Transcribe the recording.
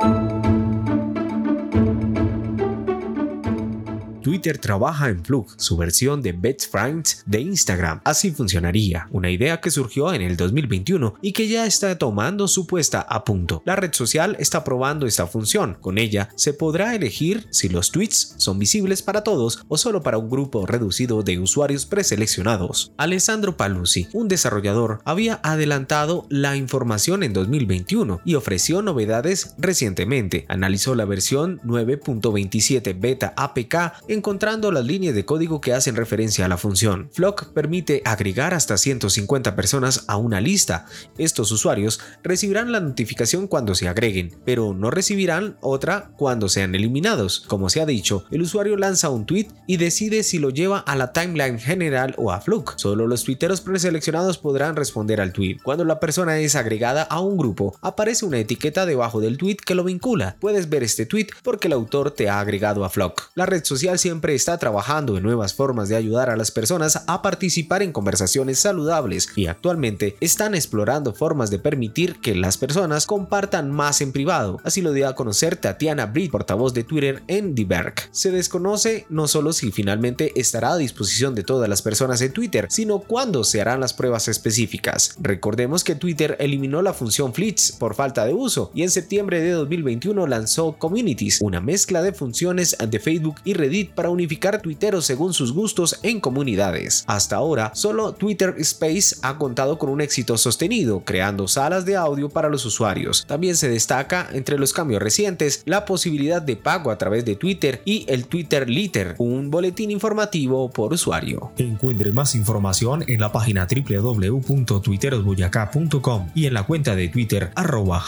Música Twitter trabaja en Flug, su versión de Best Friends de Instagram. Así funcionaría, una idea que surgió en el 2021 y que ya está tomando su puesta a punto. La red social está probando esta función. Con ella se podrá elegir si los tweets son visibles para todos o solo para un grupo reducido de usuarios preseleccionados. Alessandro Paluzzi, un desarrollador, había adelantado la información en 2021 y ofreció novedades recientemente. Analizó la versión 9.27 beta APK encontrando las líneas de código que hacen referencia a la función. Flock permite agregar hasta 150 personas a una lista. Estos usuarios recibirán la notificación cuando se agreguen, pero no recibirán otra cuando sean eliminados. Como se ha dicho, el usuario lanza un tweet y decide si lo lleva a la timeline general o a Flock. Solo los tuiteros preseleccionados podrán responder al tweet. Cuando la persona es agregada a un grupo, aparece una etiqueta debajo del tweet que lo vincula. Puedes ver este tweet porque el autor te ha agregado a Flock. La red social siempre está trabajando en nuevas formas de ayudar a las personas a participar en conversaciones saludables y actualmente están explorando formas de permitir que las personas compartan más en privado. Así lo dio a conocer Tatiana Britt, portavoz de Twitter en Diverg. Se desconoce no solo si finalmente estará a disposición de todas las personas en Twitter, sino cuándo se harán las pruebas específicas. Recordemos que Twitter eliminó la función Fleets por falta de uso y en septiembre de 2021 lanzó Communities, una mezcla de funciones de Facebook y Reddit para unificar tuiteros según sus gustos en comunidades. Hasta ahora, solo Twitter Space ha contado con un éxito sostenido, creando salas de audio para los usuarios. También se destaca entre los cambios recientes la posibilidad de pago a través de Twitter y el Twitter Liter, un boletín informativo por usuario. Encuentre más información en la página www.twitterosboyacá.com y en la cuenta de Twitter arroba.